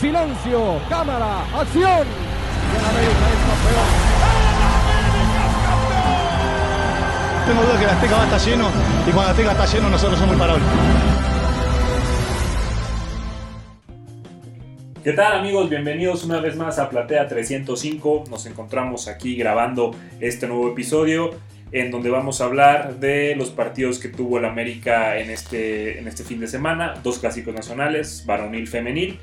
Silencio, cámara, acción. Y el América es campeón. Tengo duda que la Azteca va a estar lleno y cuando la Azteca está lleno nosotros somos imparables. ¿Qué tal amigos? Bienvenidos una vez más a Platea 305. Nos encontramos aquí grabando este nuevo episodio en donde vamos a hablar de los partidos que tuvo el América en este, en este fin de semana. Dos clásicos nacionales, varonil, femenil.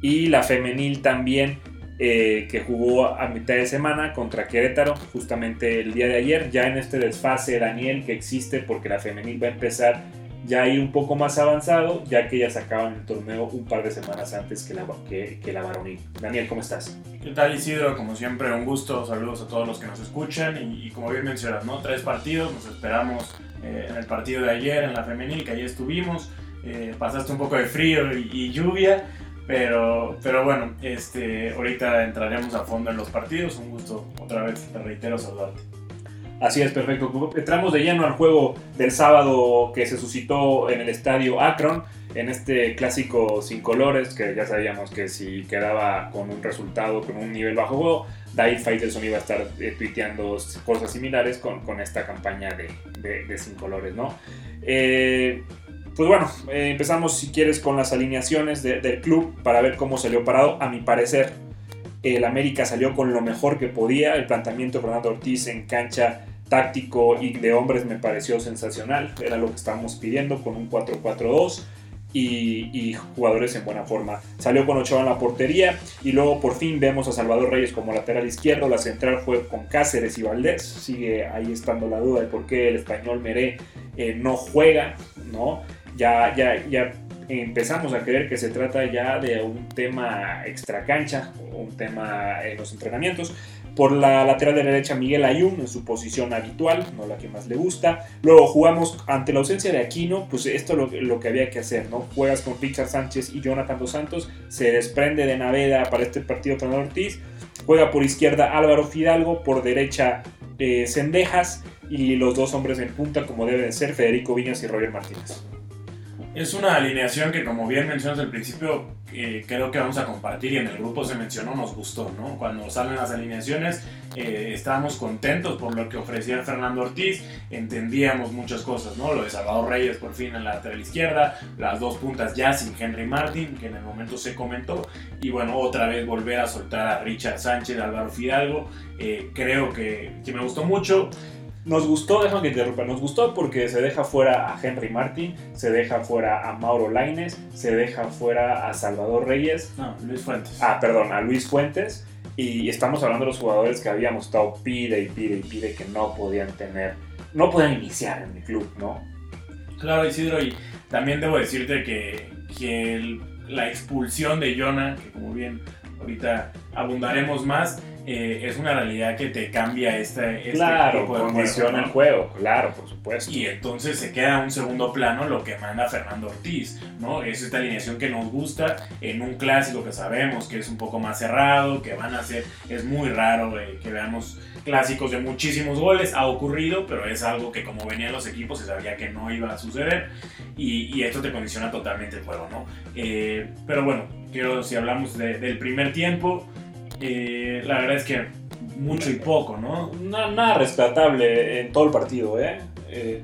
Y la femenil también eh, que jugó a mitad de semana contra Querétaro, justamente el día de ayer, ya en este desfase Daniel que existe porque la femenil va a empezar ya ir un poco más avanzado, ya que ya sacaban el torneo un par de semanas antes que la, que, que la varonil. Daniel, ¿cómo estás? ¿Qué tal Isidro? Como siempre, un gusto. Saludos a todos los que nos escuchan. Y, y como bien mencionas, ¿no? Tres partidos. Nos esperamos eh, en el partido de ayer, en la femenil, que ahí estuvimos. Eh, pasaste un poco de frío y, y, lluvia. Pero, pero bueno, este, ahorita entraremos a fondo en los partidos. Un gusto, otra vez, te reitero, saludarte. Así es, perfecto. Entramos de lleno al juego del sábado que se suscitó en el estadio Akron, en este clásico sin colores, que ya sabíamos que si quedaba con un resultado, con un nivel bajo juego, David Faitelson iba a estar eh, cosas similares con, con esta campaña de, de, de, sin colores, ¿no? Eh, pues bueno, eh, empezamos si quieres con las alineaciones de, del club para ver cómo salió parado. A mi parecer, el América salió con lo mejor que podía. El planteamiento de Fernando Ortiz en cancha táctico y de hombres me pareció sensacional. Era lo que estábamos pidiendo con un 4-4-2 y, y, jugadores en buena forma. Salió con Ochoa en la portería y luego por fin vemos a Salvador Reyes como lateral izquierdo. La central fue con Cáceres y Valdés. Sigue ahí estando la duda de por qué el español Meré eh, no juega, ¿no? Ya, ya, ya empezamos a creer que se trata ya de un tema extra cancha, un tema en los entrenamientos. Por la lateral de la derecha Miguel Ayun en su posición habitual, no la que más le gusta. Luego jugamos ante la ausencia de Aquino, pues esto es lo, lo que había que hacer, ¿no? Juegas con Richard Sánchez y Jonathan Dos Santos, se desprende de Naveda para este partido Fernando Ortiz, juega por izquierda Álvaro Fidalgo, por derecha eh, Cendejas y los dos hombres en punta como deben ser Federico Viñas y Roger Martínez. Es una alineación que, como bien mencionas al principio, eh, creo que vamos a compartir y en el grupo se mencionó, nos gustó, ¿no? Cuando salen las alineaciones, eh, estábamos contentos por lo que ofrecía Fernando Ortiz, entendíamos muchas cosas, ¿no? Lo de Salvador Reyes por fin en la lateral izquierda, las dos puntas ya sin Henry Martin, que en el momento se comentó, y bueno, otra vez volver a soltar a Richard Sánchez, Álvaro Fidalgo, eh, creo que, que me gustó mucho. Nos gustó, déjame que interrumpa, nos gustó porque se deja fuera a Henry Martin, se deja fuera a Mauro Laines, se deja fuera a Salvador Reyes. No, Luis Fuentes. Ah, perdón, a Luis Fuentes. Y estamos hablando de los jugadores que habíamos estado pide y pide y pide que no podían tener, no podían iniciar en el club, ¿no? Claro, Isidro, y también debo decirte que, que el, la expulsión de Jonah, que como bien ahorita abundaremos más, eh, es una realidad que te cambia este, este claro, tipo de condiciona el juego, claro, por supuesto. Y entonces se queda en un segundo plano lo que manda Fernando Ortiz, ¿no? Es esta alineación que nos gusta en un clásico que sabemos que es un poco más cerrado, que van a ser, es muy raro eh, que veamos clásicos de muchísimos goles, ha ocurrido, pero es algo que como venían los equipos se sabía que no iba a suceder y, y esto te condiciona totalmente el juego, ¿no? Eh, pero bueno, quiero, si hablamos de, del primer tiempo, eh, la verdad es que mucho y poco, ¿no? Nada, nada rescatable en todo el partido, ¿eh? ¿eh?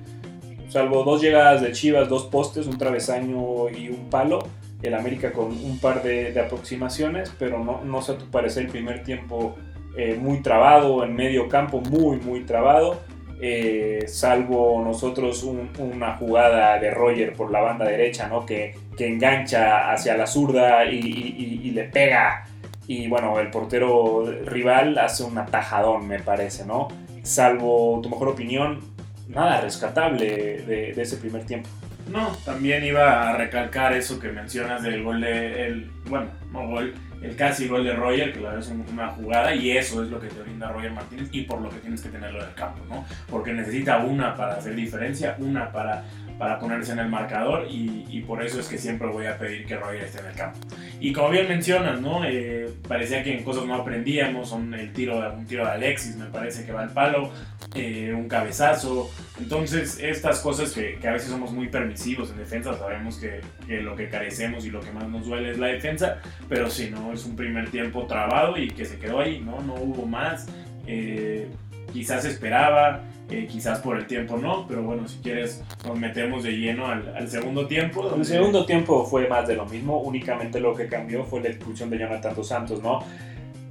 Salvo dos llegadas de Chivas, dos postes, un travesaño y un palo. El América con un par de, de aproximaciones, pero no, no sé a tu parecer el primer tiempo eh, muy trabado, en medio campo muy, muy trabado. Eh, salvo nosotros un, una jugada de Roger por la banda derecha, ¿no? Que, que engancha hacia la zurda y, y, y le pega y bueno, el portero rival hace un atajadón, me parece, ¿no? Salvo tu mejor opinión, nada rescatable de, ese primer tiempo. No, también iba a recalcar eso que mencionas del gol de. El, bueno, no gol, el casi gol de Roger, que la verdad es una jugada, y eso es lo que te brinda Roger Martínez y por lo que tienes que tenerlo en el campo, ¿no? Porque necesita una para hacer diferencia, una para para ponerse en el marcador y, por eso es que siempre voy a pedir que Roger esté en el campo. Y como bien mencionas, ¿no? Eh, parecía que en cosas no aprendíamos, son el tiro, un tiro de Alexis, me parece que va al palo, eh, un cabezazo. Entonces, estas cosas que, que, a veces somos muy defensivos, en defensa sabemos que, que, lo que carecemos y lo que más nos duele es la defensa, pero si no, es un primer tiempo trabado y que se quedó ahí, ¿no? No hubo más. Eh, quizás esperaba, eh, quizás por el tiempo no, pero bueno, si quieres nos metemos de lleno al, al segundo tiempo. El segundo tiempo fue más de lo mismo, únicamente lo que cambió fue la expulsión de Jonathan Dos Santos, ¿no?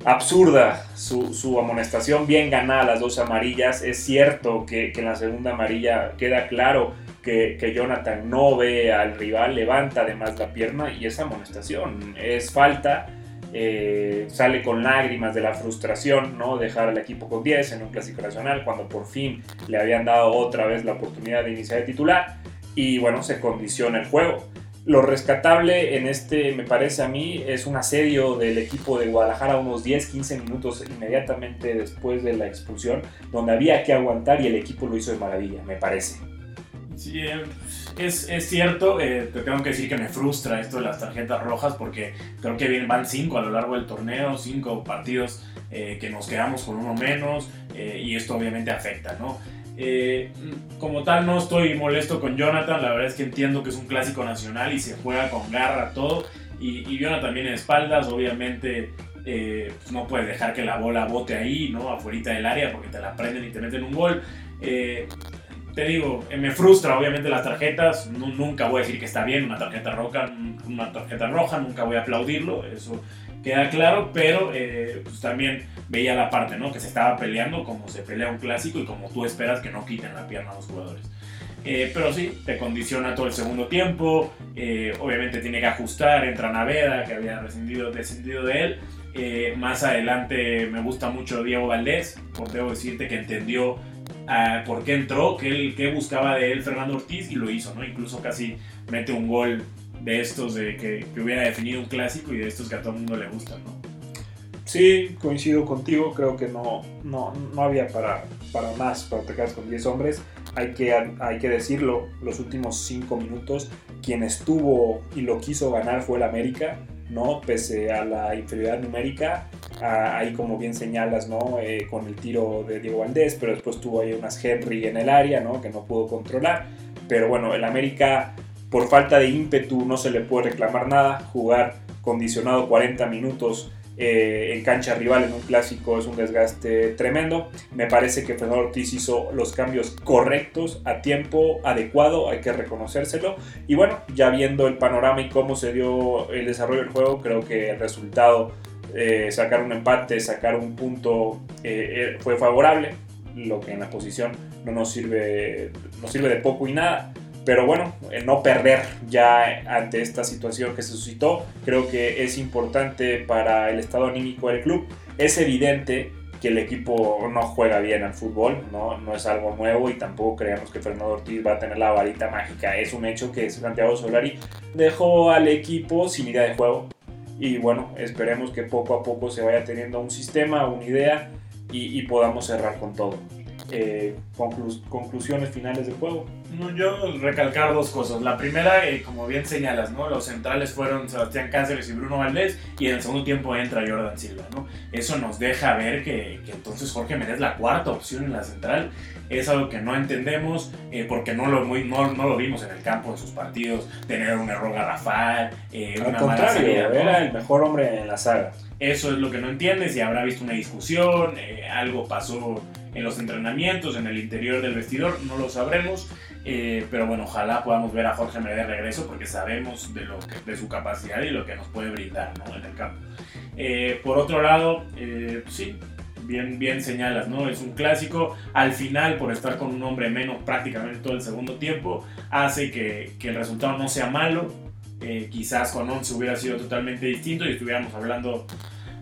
Absurda su, su amonestación, bien ganada las dos amarillas. Es cierto que, que en la segunda amarilla queda claro que, que, Jonathan no ve al rival, levanta además la pierna y esa amonestación es falta eh, sale con lágrimas de la frustración, ¿no? Dejar al equipo con 10 en un clásico nacional cuando por fin le habían dado otra vez la oportunidad de iniciar de titular y bueno, se condiciona el juego. Lo rescatable en este, me parece a mí, es un asedio del equipo de Guadalajara unos 10-15 minutos inmediatamente después de la expulsión, donde había que aguantar y el equipo lo hizo de maravilla, me parece. Sí, es, es cierto, eh, te tengo que decir que me frustra esto de las tarjetas rojas porque creo que van cinco a lo largo del torneo, cinco partidos eh, que nos quedamos con uno menos eh, y esto obviamente afecta, ¿no? Eh, como tal no estoy molesto con Jonathan, la verdad es que entiendo que es un clásico nacional y se juega con garra todo y, y Jonathan viene de espaldas, obviamente eh, pues no puedes dejar que la bola bote ahí, ¿no? Afuera del área porque te la prenden y te meten un gol. Eh, te digo, me frustra obviamente las tarjetas, nunca voy a decir que está bien una tarjeta roja, una tarjeta roja, nunca voy a aplaudirlo, eso queda claro, pero eh, pues también veía la parte, ¿no? Que se estaba peleando como se pelea un clásico y como tú esperas que no quiten la pierna a los jugadores. Eh, pero sí, te condiciona todo el segundo tiempo, eh, obviamente tiene que ajustar, entra Naveda, que había rescindido, descendido de él. Eh, más adelante me gusta mucho Diego Valdés, porque debo decirte que entendió uh, por qué entró, qué, qué buscaba de él Fernando Ortiz y lo hizo, ¿no? Incluso casi mete un gol de estos de que, que, hubiera definido un clásico y de estos que a todo el mundo le gustan, ¿no? Sí, coincido contigo, creo que no, no, no había para, para más, para quedas con 10 hombres. Hay que, hay que decirlo, los últimos 5 minutos, quien estuvo y lo quiso ganar fue el América, ¿no? Pese a la inferioridad numérica, ah, ahí como bien señalas, ¿no? Eh, con el tiro de Diego Valdés, pero después tuvo ahí unas Henry en el área, ¿no? Que no pudo controlar. Pero bueno, el América por falta de ímpetu no se le puede reclamar nada. Jugar condicionado 40 minutos eh, en cancha rival en un clásico es un desgaste tremendo. Me parece que Fernando Ortiz hizo los cambios correctos a tiempo adecuado, hay que reconocérselo. Y bueno, ya viendo el panorama y cómo se dio el desarrollo del juego, creo que el resultado, eh, sacar un empate, sacar un punto, eh, fue favorable. Lo que en la posición no nos sirve, nos sirve de poco y nada pero bueno, el no perder ya ante esta situación que se suscitó, creo que es importante para el estado anímico del club. Es evidente que el equipo no juega bien al fútbol, no, no es algo nuevo y tampoco creemos que Fernando Ortiz va a tener la varita mágica. Es un hecho que Santiago Solari dejó al equipo sin idea de juego. Y bueno, esperemos que poco a poco se vaya teniendo un sistema, una idea y podamos cerrar con todo. Eh, conclu conclusiones finales del juego. Yo recalcar dos cosas. La primera, eh, como bien señalas, ¿no? los centrales fueron Sebastián Cáceres y Bruno Valdés y en el segundo tiempo entra Jordan Silva. ¿no? Eso nos deja ver que, que entonces Jorge Méndez la cuarta opción en la central. Es algo que no entendemos eh, porque no lo, muy, no, no, lo vimos en el campo en sus partidos. Tener un error garrafal, eh, Al una contrario, salida, ¿no? era el mejor hombre en la saga. Eso es lo que no entiendes y habrá visto una discusión, eh, algo pasó en los entrenamientos, en el interior del vestidor, no lo sabremos. Eh, pero bueno, ojalá podamos ver a Jorge Méndez de regreso porque sabemos de, lo de su capacidad y lo que nos puede brindar ¿no? en el campo. Eh, por otro lado, eh, sí, bien, bien señalas, ¿no? Es un clásico. Al final, por estar con un hombre menos prácticamente todo el segundo tiempo, hace que, que el resultado no sea malo. Eh, quizás con 11 hubiera sido totalmente distinto y estuviéramos hablando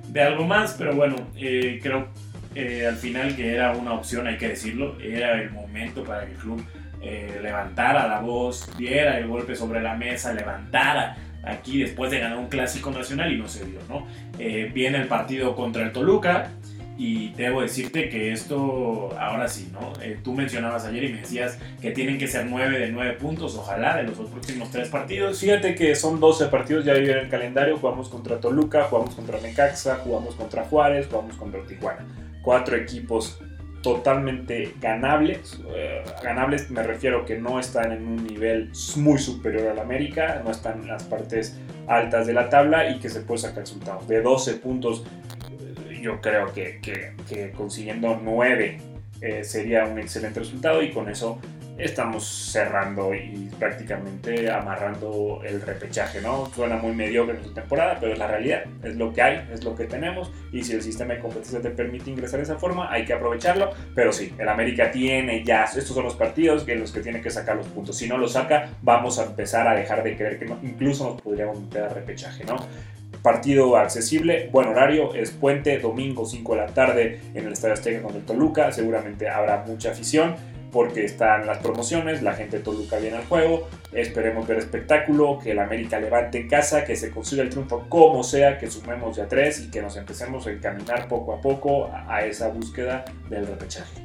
de algo más, pero bueno, eh, creo eh, al final que era una opción, hay que decirlo, era el momento para que el club eh, levantara la voz, diera el golpe sobre la mesa, levantara aquí después de ganar un clásico nacional y no se dio, ¿no? Eh, viene el partido contra el Toluca y debo decirte que esto, ahora sí, ¿no? Tú mencionabas ayer y me decías que tienen que ser 9 de 9 puntos, ojalá, de los próximos 3 partidos. Fíjate que son 12 partidos, ya vieron el calendario, jugamos contra Toluca, jugamos contra Necaxa, jugamos contra Juárez, jugamos contra Tijuana. Cuatro equipos totalmente ganables. Eh, ganables me refiero que no están en un nivel muy superior al América, no están en las partes altas de la tabla y que se puede sacar resultados. De 12 puntos, eh, yo creo que, que, consiguiendo 9 eh, sería un excelente resultado y con eso estamos cerrando y prácticamente amarrando el repechaje, ¿no? Suena muy mediocre en su temporada, pero es la realidad, es lo que hay, es lo que tenemos. Y si el sistema de competencia te permite ingresar de esa forma, hay que aprovecharlo, pero sí, el América tiene ya, estos son los partidos en los que tiene que sacar los puntos, si no los saca, vamos a empezar a dejar de creer que no, incluso nos podríamos meter a repechaje, ¿no? Partido accesible, buen horario, es puente, domingo 5 de la tarde en el Estadio Azteca con el Toluca, seguramente habrá mucha afición porque están las promociones, la gente de Toluca viene al juego, esperemos ver espectáculo, que el América levante en casa, que se consiga el triunfo como sea, que sumemos ya tres y que nos empecemos a encaminar poco a poco a, esa búsqueda del repechaje.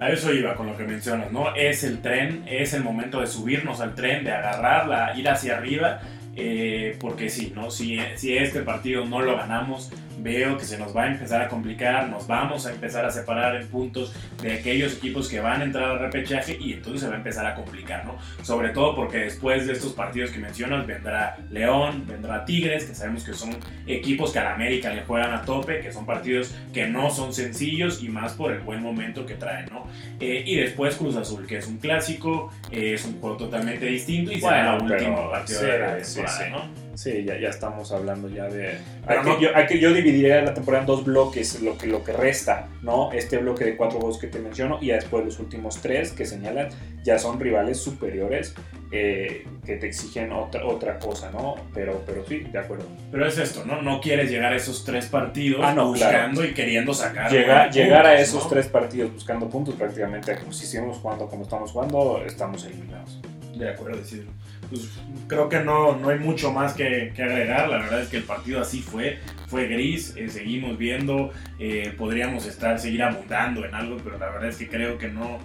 A eso iba con lo que mencionas, ¿no? Es el tren, es el momento de subirnos al tren, de agarrarla, ir hacia arriba, eh, porque sí, ¿no? Si, si este partido no lo ganamos, veo que se nos va a empezar a complicar, nos vamos a empezar a separar en puntos de aquellos equipos que van a entrar al repechaje y entonces se va a empezar a complicar, ¿no? Sobre todo porque después de estos partidos que mencionas vendrá León, vendrá Tigres, que sabemos que son equipos que a la América le juegan a tope, que son partidos que no son sencillos y más por el buen momento que traen, ¿no? Eh, y después Cruz Azul, que es un clásico, eh, es un juego totalmente distinto y será el último partido de la temporada, ¿no? Sí, ya, ya estamos hablando ya de... Hay que, yo, hay que, yo, dividiría la temporada en dos bloques, lo que, lo que resta, ¿no? Este bloque de cuatro juegos que te menciono y después los últimos tres que señalan ya son rivales superiores eh, que te exigen otra, otra cosa, ¿no? Pero, pero sí, de acuerdo. Pero es esto, ¿no? No quieres llegar a esos tres partidos ah, buscando y queriendo sacar. Llegar, llegar a esos tres partidos buscando puntos prácticamente, si seguimos jugando como estamos jugando, estamos eliminados. De acuerdo, decirlo pues, creo que no, no hay mucho más que, agregar. La verdad es que el partido así fue, fue gris. Eh, seguimos viendo, eh, podríamos estar, seguir abundando en algo, pero la verdad es que creo que no,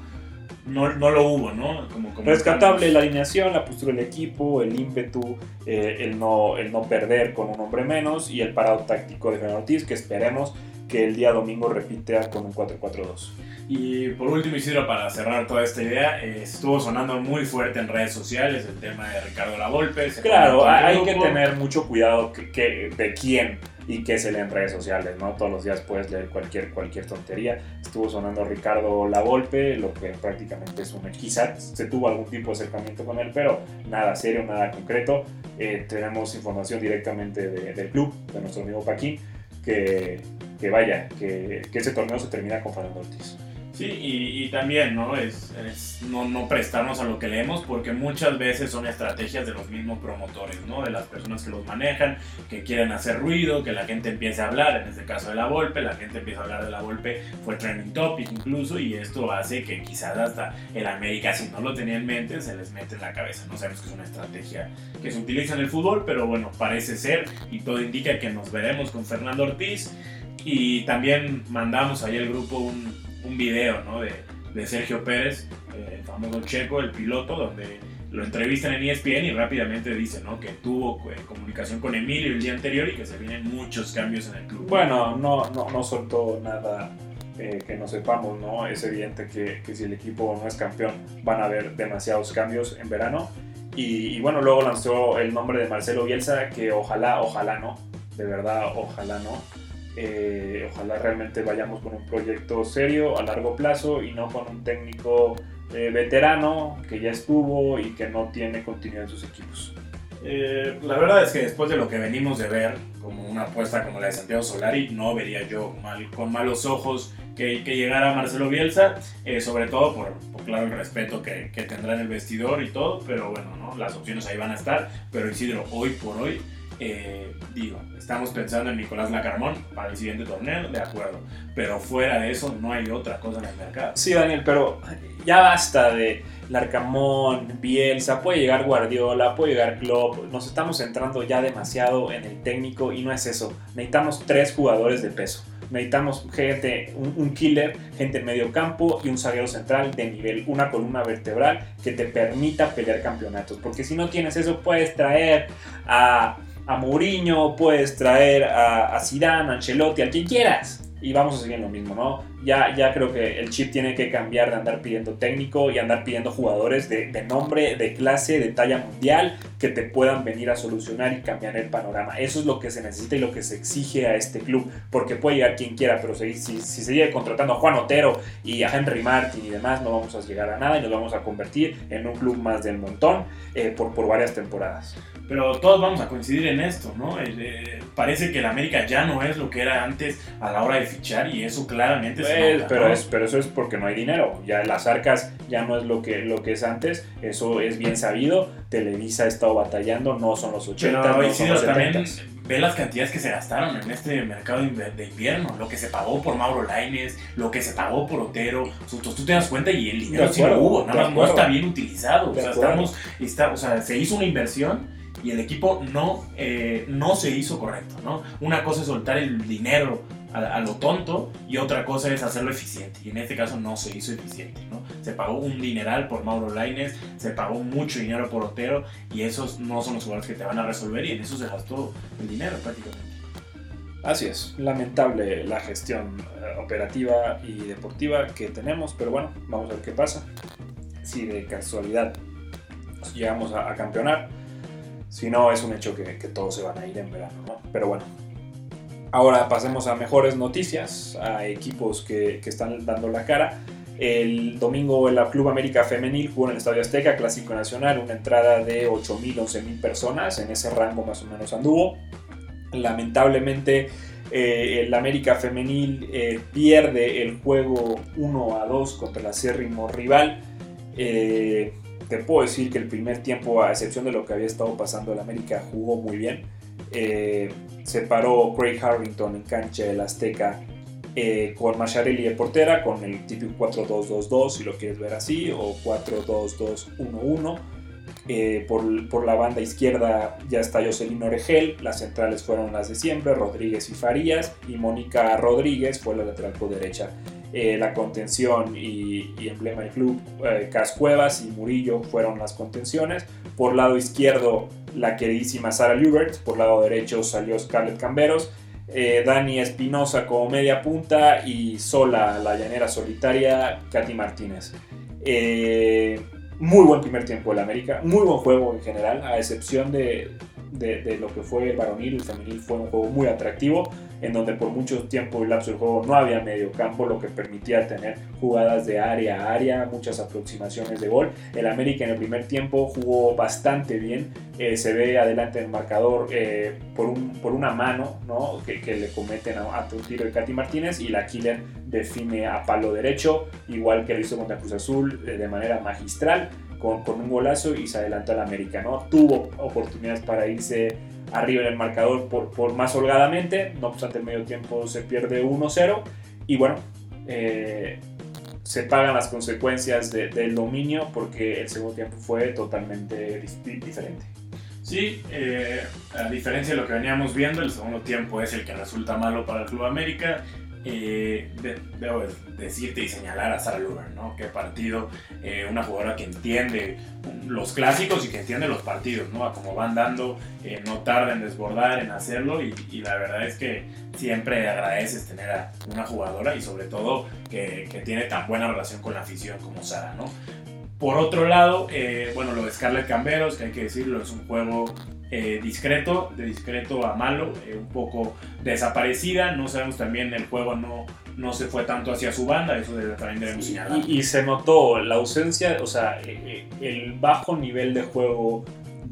no, lo hubo, ¿no? Como, Rescatable la alineación, la postura del equipo, el ímpetu, eh, el, no, el no perder con un hombre menos y el parado táctico de Fernando Ortiz, que esperemos que el día domingo repita con un 4-4-2. Y por último, Isidro, para cerrar toda esta idea, eh, estuvo sonando muy fuerte en redes sociales el tema de Ricardo Lavolpe. Claro, hay que tener mucho cuidado que, de quién y qué se lee en redes sociales, ¿no? Todos los días puedes leer cualquier, cualquier tontería. Estuvo sonando Ricardo Lavolpe, lo que prácticamente es un... Quizás se tuvo algún tipo de acercamiento con él, pero nada serio, nada concreto. Eh, tenemos información directamente del club, de nuestro amigo Paquín, que, que vaya, que, que ese torneo se termina con Fernando Ortiz. Sí, y, también, ¿no? Es, no, no, prestarnos a lo que leemos porque muchas veces son estrategias de los mismos promotores, ¿no? De las personas que los manejan, que quieren hacer ruido, que la gente empiece a hablar, en este caso de la Volpe, la gente empieza a hablar de la Volpe, fue trending topic incluso, y esto hace que quizás hasta el América, si no lo tenía en mente, se les mete en la cabeza. No sabemos que es una estrategia que se utiliza en el fútbol, pero bueno, parece ser, y todo indica que nos veremos con Fernando Ortiz. Y también mandamos ahí al grupo un, un video ¿no? de, Sergio Pérez, eh, el famoso checo, el piloto, donde lo entrevistan en ESPN y rápidamente dice ¿no? que tuvo eh, comunicación con Emilio el día anterior y que se vienen muchos cambios en el club. Bueno, no, no, no soltó nada eh, que no sepamos, ¿no? Es evidente que, que, si el equipo no es campeón van a haber demasiados cambios en verano. Y, y, bueno, luego lanzó el nombre de Marcelo Bielsa, que ojalá, ojalá no, de verdad, ojalá no eh, ojalá realmente vayamos con un proyecto serio a largo plazo y no con un técnico eh, veterano que ya estuvo y que no tiene continuidad en sus equipos. Eh, la verdad es que después de lo que venimos de ver, como una apuesta como la de Santiago Solari, no vería yo mal, con malos ojos que, que llegara Marcelo Bielsa, sobre todo por, claro el respeto que, que, tendrá en el vestidor y todo, pero bueno, ¿no? las opciones ahí van a estar, pero Isidro, hoy por hoy eh, digo, estamos pensando en Nicolás Lacarmón para el siguiente torneo, de acuerdo. Pero fuera de eso, no hay otra cosa en el mercado. Sí, Daniel, pero ya basta de Larcamón, Bielsa, puede llegar Guardiola, puede llegar Klopp. Nos estamos centrando ya demasiado en el técnico y no es eso. Necesitamos tres jugadores de peso. Necesitamos gente, un, killer, gente en medio campo y un zaguero central de nivel, una columna vertebral que te permita pelear campeonatos. Porque si no tienes eso, puedes traer a a Mourinho, puedes traer a, a Zidane, a Ancelotti, a quien quieras. Y vamos a seguir lo mismo, ¿no? Ya, ya creo que el chip tiene que cambiar de andar pidiendo técnico y andar pidiendo jugadores de, de, nombre, de clase, de talla mundial, que te puedan venir a solucionar y cambiar el panorama. Eso es lo que se necesita y lo que se exige a este club, porque puede llegar quien quiera, pero si, si, se sigue contratando a Juan Otero y a Henry Martin y demás, no vamos a llegar a nada y nos vamos a convertir en un club más del montón eh, por, por varias temporadas. Pero todos vamos a coincidir en esto, ¿no? Eh, parece que el América ya no es lo que era antes a la hora de fichar y eso claramente Nota, pero, ¿no? es, pero eso es porque no hay dinero. Ya las arcas ya no es lo que, lo que es antes. Eso es bien sabido. Televisa ha estado batallando. No son los 80, Pero no son los también 70. ve las cantidades que se gastaron en este mercado de invierno, lo que se pagó por Mauro Laines, lo que se pagó por Otero, tú, tú te das cuenta y el dinero De sí lo acuerdo, hubo, nada más no acuerdo. está bien utilizado, o sea, acuerdo. estamos, está, o sea, se hizo una inversión y el equipo no, eh, no se hizo correcto, ¿no? Una cosa es soltar el dinero a, a lo tonto y otra cosa es hacerlo eficiente. Y en este caso no se hizo eficiente, ¿no? Se pagó un dineral por Mauro Laines, se pagó mucho dinero por Otero y esos no son los jugadores que te van a resolver y en eso se gastó el dinero prácticamente. Así es. Lamentable la gestión eh, operativa y deportiva que tenemos. Pero bueno, vamos a ver qué pasa. Si de casualidad llegamos a, a campeonar. Si no, es un hecho que, que todos se van a ir en verano, ¿no? Pero bueno. Ahora pasemos a mejores noticias, a equipos que, que están dando la cara. El domingo el Club América Femenil jugó en el Estadio Azteca, Clásico Nacional, una entrada de 8.000, 11.000 personas, en ese rango más o menos anduvo. Lamentablemente eh, el América Femenil eh, pierde el juego 1 a 2 contra el acérrimo rival. Eh, te puedo decir que el primer tiempo, a excepción de lo que había estado pasando, el América jugó muy bien. Eh, se paró Craig Harrington en cancha del Azteca eh, con Macharelli de portera, con el típico 4-2-2-2, si lo quieres ver así, o 4-2-2-1-1. Eh, por, por la banda izquierda ya está Jocelyn Oregel, las centrales fueron las de siempre, Rodríguez y Farías, y Mónica Rodríguez fue la lateral por derecha. Eh, la contención y, emblema del club, eh, Cascuevas y Murillo fueron las contenciones. Por lado izquierdo, la queridísima Sara Lubert, por lado derecho salió Scarlett Camberos. Eh, Dani Espinosa como media punta y sola, la llanera solitaria, Katy Martínez. Eh, muy buen primer tiempo del América, muy buen juego en general, a excepción de, de, de lo que fue el varonil, el femenil fue un juego muy atractivo, en donde por mucho tiempo el lapso del juego no había medio campo, lo que permitía tener jugadas de área a área, muchas aproximaciones de gol. El América en el primer tiempo jugó bastante bien, eh, se ve adelante el marcador eh, por, un, por una mano ¿no? que, que le cometen a, a un tiro de Katy Martínez y la killer define a palo derecho, igual que lo hizo contra Cruz Azul eh, de manera magistral. Con, un golazo y se adelantó al América, ¿no? Tuvo oportunidades para irse arriba en el marcador por, por más holgadamente, no obstante el medio tiempo se pierde 1-0 y bueno, eh, se pagan las consecuencias de, del dominio porque el segundo tiempo fue totalmente di diferente. Sí, eh, a diferencia de lo que veníamos viendo, el segundo tiempo es el que resulta malo para el Club América. Eh, de, debo decirte y señalar a Sara Lugar, ¿no? Qué partido, eh, una jugadora que entiende los clásicos y que entiende los partidos, ¿no? A cómo van dando, eh, no tarda en desbordar, en hacerlo y, la verdad es que siempre agradeces tener a una jugadora y sobre todo que, tiene tan buena relación con la afición como Sara, ¿no? Por otro lado, bueno, lo de Scarlett Camberos, que hay que decirlo, es un juego eh, discreto, de discreto a malo, eh, un poco desaparecida. No sabemos también, el juego no, no se fue tanto hacia su banda, eso también debemos señalar. Y, y, se notó la ausencia, o sea, eh, el bajo nivel de juego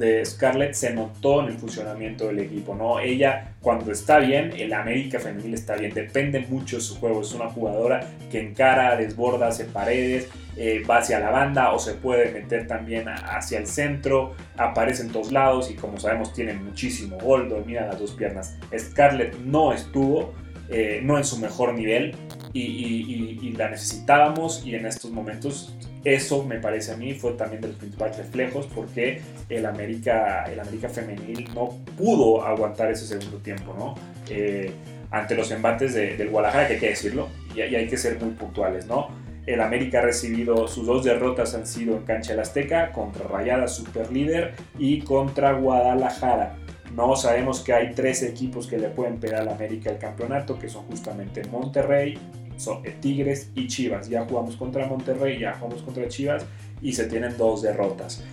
de Scarlett se notó en el funcionamiento del equipo, ¿no? Ella cuando está bien, el América femenil está bien, depende mucho de su juego, es una jugadora que encara, desborda, hace paredes, eh, va hacia la banda o se puede meter también hacia el centro, aparece en todos lados y como sabemos tiene muchísimo gol, domina las dos piernas. Scarlett no estuvo, eh, no en su mejor nivel y, la necesitábamos y en estos momentos eso me parece a mí fue también de los principales reflejos porque el América, el América femenil no pudo aguantar ese segundo tiempo, ¿no? Eh, ante los embates de, del Guadalajara, que hay que decirlo, y, hay que ser muy puntuales, ¿no? El América ha recibido sus dos derrotas han sido en cancha del Azteca contra Rayada super líder y contra Guadalajara. No sabemos que hay tres equipos que le pueden pegar al América el campeonato, que son justamente Monterrey, son eh, Tigres y Chivas. Ya jugamos contra Monterrey, ya jugamos contra Chivas y se tienen dos derrotas.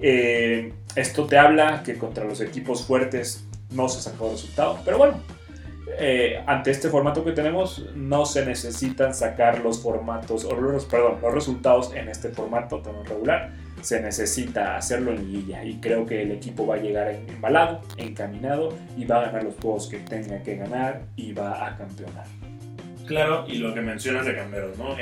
Eh, esto te habla que contra los equipos fuertes no se sacó resultado, pero bueno, eh, ante este formato que tenemos no se necesitan sacar los formatos, o los, perdón, los resultados en este formato tan regular, se necesita hacerlo en liguilla y creo que el equipo va a llegar embalado, encaminado y va a ganar los juegos que tenga que ganar y va a campeonar. Claro, y lo que mencionas de Camberos, ¿no?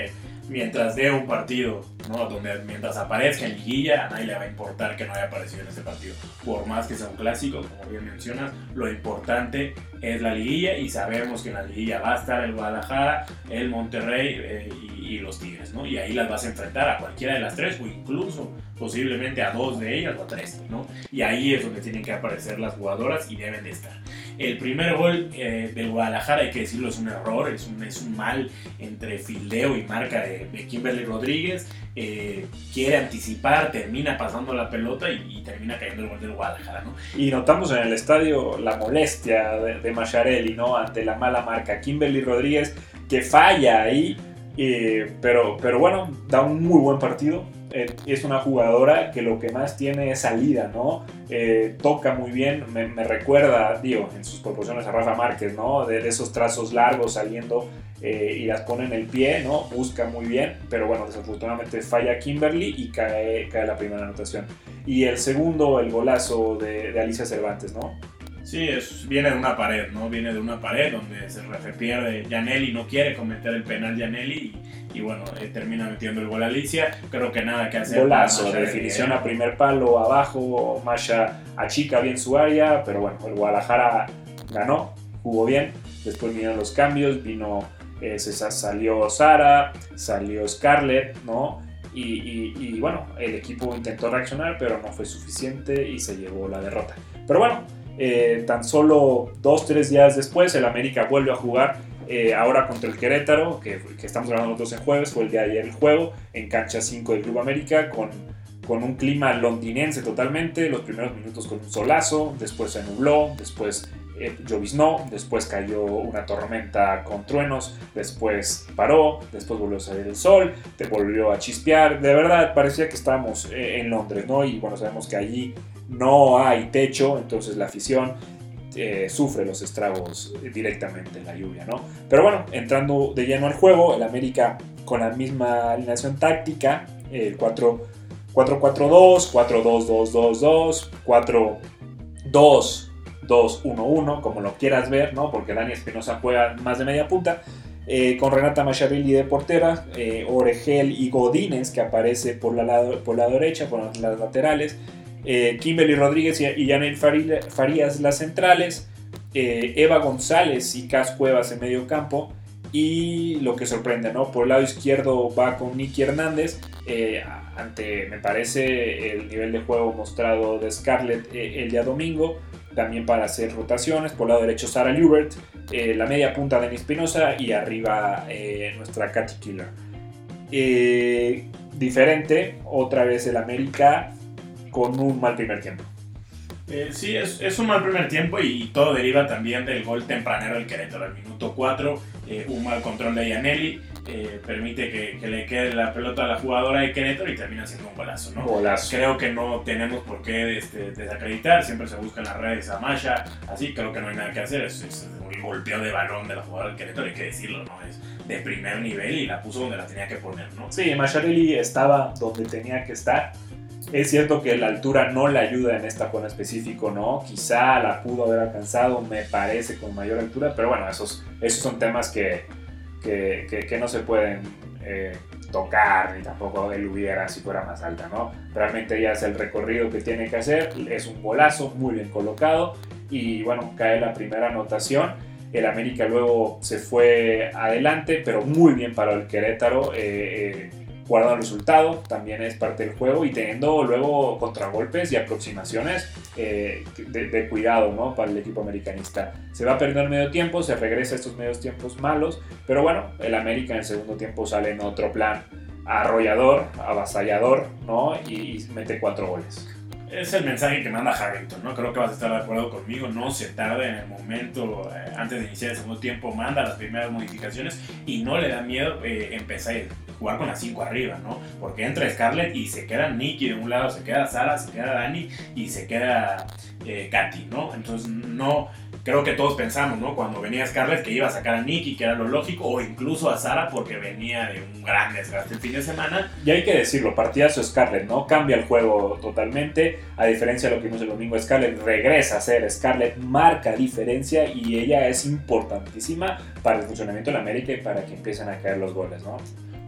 Mientras dé un partido, ¿no? Donde mientras aparezca en liguilla, a nadie le va a importar que no haya aparecido en ese partido. Por más que sea un clásico, como bien mencionas, lo importante es la liguilla y sabemos que en la liguilla va a estar el Guadalajara, el Monterrey eh, y, los Tigres, ¿no? Y ahí las vas a enfrentar a cualquiera de las tres o incluso posiblemente a dos de ellas o a tres, ¿no? Y ahí es donde tienen que aparecer las jugadoras y deben de estar. El primer gol eh, del Guadalajara, hay que decirlo, es un error, es un, es un mal entre fildeo y marca de, de Kimberly Rodríguez. Eh, quiere anticipar, termina pasando la pelota y, termina cayendo el gol del Guadalajara, ¿no? Y notamos en el estadio la molestia de, de Macharelli, ¿no? Ante la mala marca. Kimberly Rodríguez que falla ahí, eh, pero, pero bueno, da un muy buen partido eh, es una jugadora que lo que más tiene es salida, ¿no? Toca muy bien, me, recuerda, digo, en sus proporciones a Rafa Márquez, ¿no? De esos trazos largos saliendo eh, y las pone en el pie, ¿no? Busca muy bien, pero bueno, desafortunadamente falla Kimberly y cae, cae la primera anotación. Y el segundo, el golazo de, de Alicia Cervantes, ¿no? Sí, es, viene de una pared, ¿no? Viene de una pared donde se pierde Janelli, no quiere cometer el penal Janelli y, y bueno, eh, termina metiendo el gol a Alicia. Creo que nada que hacer. Golazo, de definición a primer palo, abajo, Masha achica bien su área, pero bueno, el Guadalajara ganó, jugó bien. Después vinieron los cambios, vino, salió Sara, salió Scarlett, ¿no? Y, bueno, el equipo intentó reaccionar, pero no fue suficiente y se llevó la derrota. Pero bueno, eh, tan solo dos, tres días después, el América vuelve a jugar. Eh, ahora contra el Querétaro, que, que, estamos grabando nosotros en jueves, fue el día de ayer el juego, en cancha 5 del Club América, con, con un clima londinense totalmente. Los primeros minutos con un solazo, después se nubló, después eh, lloviznó, después cayó una tormenta con truenos, después paró, después volvió a salir el sol, te volvió a chispear. De verdad, parecía que estábamos eh, en Londres, ¿no? Y bueno, sabemos que allí no hay techo, entonces la afición eh, sufre los estragos directamente en la lluvia, ¿no? Pero bueno, entrando de lleno al juego, el América con la misma alineación táctica, el 4 4-4-2, 4-2-2-2-2, 4-2 2-1-1, como lo quieras ver, ¿no? Porque Dani Espinosa juega más de media punta. Eh, con Renata Macharelli de portera, eh, Oregel y Godínez, que aparece por la, lado, por la derecha, por las laterales. Eh, Kimberly Rodríguez y Yanel Farías las centrales. Eh, Eva González y Cas Cuevas en medio campo. Y lo que sorprende, ¿no? Por el lado izquierdo va con Nicky Hernández. Eh, ante, me parece, el nivel de juego mostrado de Scarlett el día domingo también para hacer rotaciones. Por el lado derecho, Sara Lubert, eh, la media punta, Denis Espinosa y arriba eh, nuestra Katy Killer. Eh, diferente, otra vez el América con un mal primer tiempo. sí, es, es, un mal primer tiempo y todo deriva también del gol tempranero del Querétaro, al minuto 4, un mal control de Ianelli. Eh, permite que, que, le quede la pelota a la jugadora de Querétaro y termina siendo un golazo, ¿no? Golazo. Creo que no tenemos por qué este, desacreditar, siempre se busca en las redes a Masha, así creo que no hay nada que hacer, es, es un golpeo de balón de la jugadora de Querétaro, hay que decirlo, ¿no? Es de primer nivel y la puso donde la tenía que poner, ¿no? Sí, Macharelli estaba donde tenía que estar. Es cierto que la altura no le ayuda en esta zona específico, ¿no? Quizá la pudo haber alcanzado, me parece, con mayor altura, pero bueno, esos, esos son temas que, que, que, que no se pueden eh, tocar, ni tampoco él hubiera si fuera más alta, ¿no? Realmente ella es el recorrido que tiene que hacer, es un golazo muy bien colocado y bueno, cae la primera anotación. El América luego se fue adelante, pero muy bien para el Querétaro. Eh, eh, guardando el resultado, también es parte del juego y teniendo luego contragolpes y aproximaciones eh, de, de, cuidado ¿no? para el equipo americanista. Se va a perder medio tiempo, se regresa a estos medios tiempos malos, pero bueno, el América en el segundo tiempo sale en otro plan arrollador, avasallador, ¿no? Y, y mete cuatro goles. Es el mensaje que manda Harrington, ¿no? Creo que vas a estar de acuerdo conmigo. No se tarde en el momento, eh, antes de iniciar el segundo tiempo, manda las primeras modificaciones y no le da miedo eh, empezar a jugar con las 5 arriba, ¿no? Porque entra Scarlett y se queda Nicky de un lado, se queda Sara, se queda Dani y se queda eh, Katy, ¿no? Entonces, no creo que todos pensamos, ¿no? Cuando venía Scarlett que iba a sacar a Nicky, que era lo lógico, o incluso a Sara porque venía de un gran desgaste el fin de semana. Y hay que decirlo, partidazo Scarlett, ¿no? Cambia el juego totalmente, a diferencia de lo que vimos el domingo, Scarlett regresa a ser Scarlett, marca diferencia y ella es importantísima para el funcionamiento de la América y para que empiecen a caer los goles, ¿no?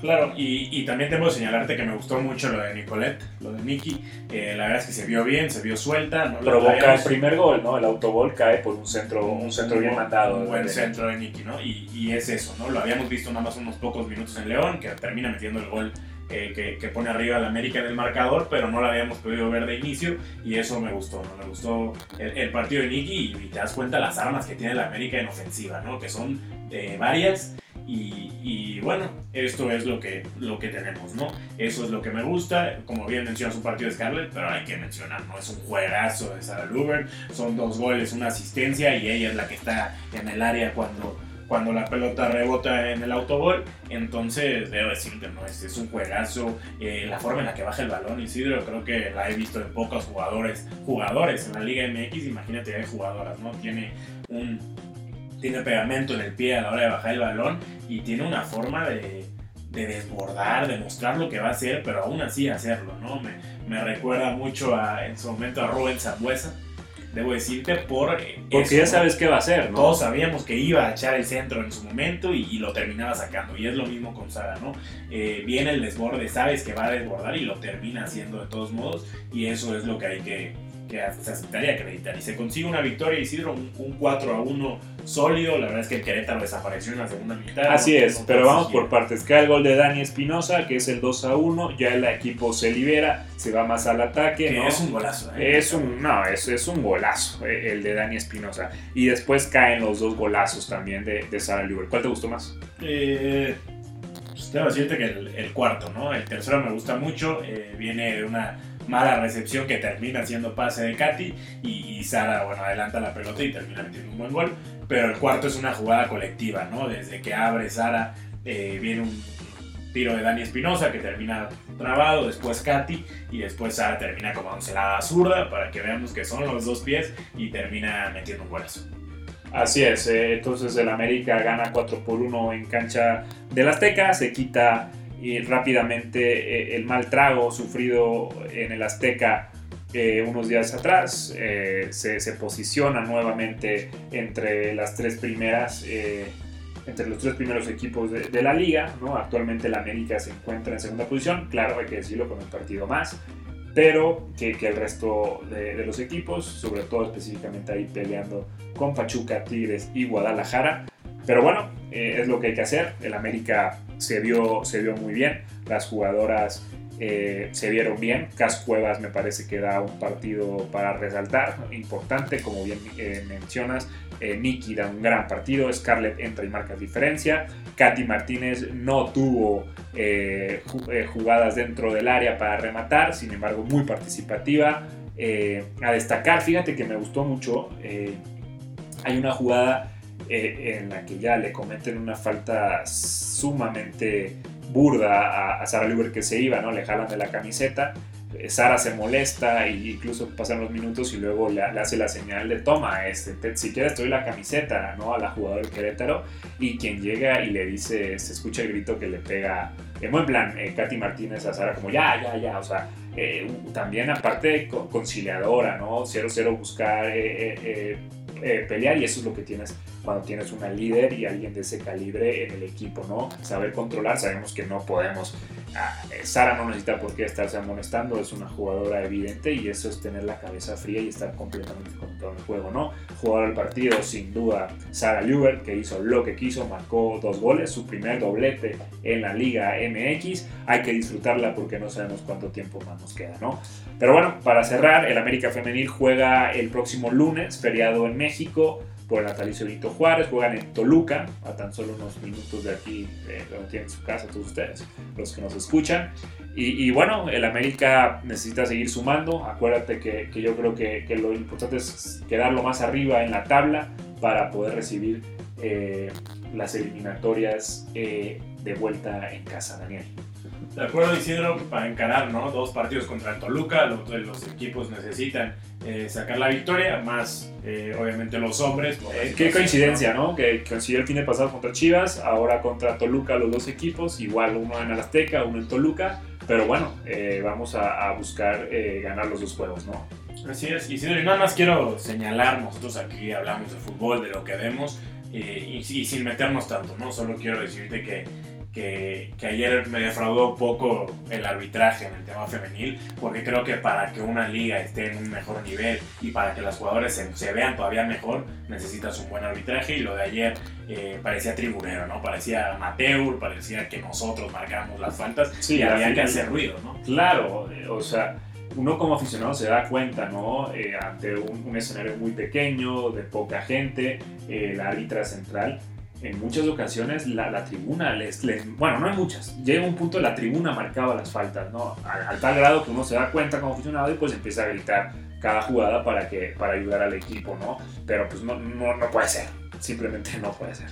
Claro, y, y, también tengo que señalarte que me gustó mucho lo de Nicolette, lo de Nikki. Eh, la verdad es que se vio bien, se vio suelta. No Provoca el primer gol, ¿no? El autogol cae por un centro, un centro bien mandado. Un buen centro de Nikki, ¿no? Y, y, es eso, ¿no? Lo habíamos visto nada más unos pocos minutos en León, que termina metiendo el gol eh, que, que, pone arriba al América en el marcador, pero no lo habíamos podido ver de inicio y eso me gustó, ¿no? Me gustó el, el partido de Nikki y, te das cuenta las armas que tiene la América en ofensiva, ¿no? Que son eh, varias y, bueno, esto es lo que, lo que tenemos, ¿no? Eso es lo que me gusta. Como bien mencionas un partido de Scarlett, pero hay que mencionar, ¿no? Es un juegazo de Sarah Luber. Son dos goles, una asistencia y ella es la que está en el área cuando, cuando la pelota rebota en el autogol. Entonces, debo decirte, ¿no? Es, es un juegazo. Eh, la forma en la que baja el balón, Isidro, creo que la he visto en pocos jugadores, jugadores en la Liga MX. Imagínate, hay jugadoras, ¿no? Tiene un tiene pegamento en el pie a la hora de bajar el balón y tiene una forma de, de desbordar, de mostrar lo que va a hacer, pero aún así hacerlo, ¿no? Me, me recuerda mucho a, en su momento a Rubén Zambuesa, debo decirte, por Porque eso, ya sabes qué va a hacer, ¿no? Todos sabíamos que iba a echar el centro en su momento y, y lo terminaba sacando. Y es lo mismo con Sara, ¿no? Eh, viene el desborde, sabes que va a desbordar y lo termina haciendo de todos modos. Y eso es lo que hay que, que se aceptaría acreditar. Y se consigue una victoria, Isidro, un, un 4 a 1 sólido. La verdad es que el Querétaro desapareció en la segunda mitad. Así no, es, no pero vamos por partes. Cae el gol de Dani Espinosa, que es el 2 a 1. Ya el equipo se libera, se va más al ataque. Que ¿no? es un golazo, ¿eh? Es un, no, es, es un golazo eh, el de Dani Espinosa. Y después caen los dos golazos también de, de Sara Luber. ¿Cuál te gustó más? Eh, pues debo decirte que el, el, cuarto, ¿no? El tercero me gusta mucho. eh, viene de una mala recepción que termina siendo pase de Katy. Y, Sara, bueno, adelanta la pelota y termina metiendo un buen gol. Pero el cuarto es una jugada colectiva, ¿no? Desde que abre Sara, eh, viene un tiro de Dani Espinosa que termina trabado, después Katy y después Sara termina como oncelada zurda para que veamos que son los dos pies y termina metiendo un golazo. Así es, eh, entonces el América gana 4 por 1 en cancha del Azteca, se quita y rápidamente eh, el mal trago sufrido en el Azteca eh, unos días atrás, eh, se, posiciona nuevamente entre las tres primeras, entre los tres primeros equipos de, la liga, actualmente el América se encuentra en segunda posición, claro hay que decirlo con un partido más, pero que, el resto de, los equipos, sobre todo específicamente ahí peleando con Pachuca, Tigres y Guadalajara. Pero bueno, es lo que hay que hacer. El América se vio, se vio muy bien. Las jugadoras eh, se vieron bien. Cas Cuevas me parece que da un partido para resaltar, importante, como bien eh, mencionas. Eh, Nicky da un gran partido. Scarlett entra y marca diferencia. Katy Martínez no tuvo eh, jugadas dentro del área para rematar, sin embargo, muy participativa. a destacar, fíjate que me gustó mucho. hay una jugada eh, en la que ya le cometen una falta sumamente burda a, a Sara Luber que se iba, ¿no? Le jalan de la camiseta. Eh, Sara se molesta e incluso pasan los minutos y luego le, le hace la señal de toma, este, te, si quieres te doy la camiseta, ¿no? A la jugadora del Querétaro y quien llega y le dice, se escucha el grito que le pega, en buen plan, eh, Katy Martínez a Sara como ya, ya, ya, o sea, eh, también aparte conciliadora, ¿no? 0-0 buscar eh, pelear y eso es lo que tienes cuando tienes una líder y alguien de ese calibre en el equipo, ¿no? Saber controlar, sabemos que no podemos. Ah, Sara no necesita por qué estarse amonestando, es una jugadora evidente y eso es tener la cabeza fría y estar completamente en el juego, ¿no? Jugador del partido, sin duda, Sara Lubert, que hizo lo que quiso, marcó dos goles, su primer doblete en la Liga MX. Hay que disfrutarla porque no sabemos cuánto tiempo más nos queda, ¿no? Pero bueno, para cerrar, el América Femenil juega el próximo lunes, feriado en México por el natalicio Benito Juárez, juegan en Toluca, a tan solo unos minutos de aquí, eh, donde tienen su casa todos ustedes, los que nos escuchan. Y, y bueno, el América necesita seguir sumando, acuérdate que, que yo creo que, que, lo importante es quedarlo más arriba en la tabla para poder recibir eh, las eliminatorias eh, de vuelta en casa, Daniel. De acuerdo, Isidro, para encarar ¿no? dos partidos contra el Toluca, los, los equipos necesitan eh, sacar la victoria, más eh, obviamente los hombres. Eh, qué coincidencia, ¿no? Que coincidió el fin de pasado contra Chivas, ahora contra Toluca los dos equipos, igual uno en Azteca, uno en Toluca, pero bueno, eh, vamos a, a buscar eh, ganar los dos juegos, ¿no? Así es, Isidro, y nada más quiero señalar, nosotros aquí hablamos de fútbol, de lo que vemos, eh, y, y sin meternos tanto, ¿no? Solo quiero decirte que que, que, ayer me defraudó un poco el arbitraje en el tema femenil, porque creo que para que una liga esté en un mejor nivel y para que las jugadoras se, se vean todavía mejor, necesitas un buen arbitraje y lo de ayer eh, parecía tribunero, ¿no? Parecía amateur, parecía que nosotros marcamos las faltas sí, y había que hacer ruido, ¿no? Claro, eh, o sea, uno como aficionado se da cuenta, ¿no? Eh, ante un, un, escenario muy pequeño, de poca gente, eh, la árbitra central en muchas ocasiones la, la tribuna les, les, bueno, no en muchas, llega un punto la tribuna marcaba las faltas, ¿no? Al, al, tal grado que uno se da cuenta como aficionado y pues empieza a gritar cada jugada para, que, para ayudar al equipo, ¿no? Pero pues no, no, no puede ser, simplemente no puede ser.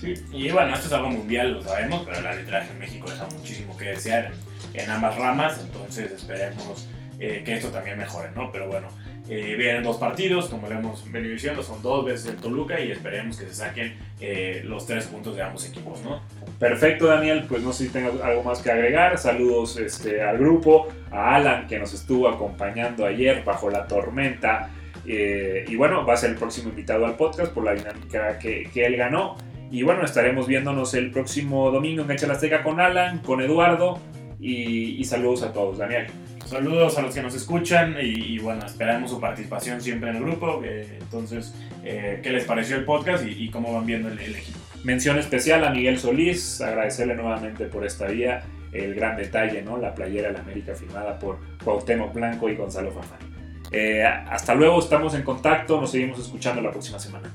Sí, y bueno, esto es algo mundial, lo sabemos, pero el arbitraje en México deja muchísimo que desear en, ambas ramas, entonces esperemos eh, que esto también mejore, ¿no? Pero bueno, vienen dos partidos, como le hemos venido diciendo, son dos veces en Toluca y esperemos que se saquen eh, los tres puntos de ambos equipos, ¿no? Perfecto, Daniel, pues no sé si tengas algo más que agregar. Saludos este, al grupo, a Alan que nos estuvo acompañando ayer bajo la tormenta. Eh, y bueno, va a ser el próximo invitado al podcast por la dinámica que, que él ganó. Y bueno, estaremos viéndonos el próximo domingo en Cancha la Azteca con Alan, con Eduardo. Y, y saludos a todos, Daniel. Saludos a los que nos escuchan y, bueno, esperamos su participación siempre en el grupo. Eh, entonces, eh, ¿qué les pareció el podcast y, cómo van viendo el, el, equipo? Mención especial a Miguel Solís, agradecerle nuevamente por esta vía, el gran detalle, ¿no? La playera de la América firmada por Cuauhtémoc Blanco y Gonzalo Fafán. Eh, hasta luego, estamos en contacto, nos seguimos escuchando la próxima semana.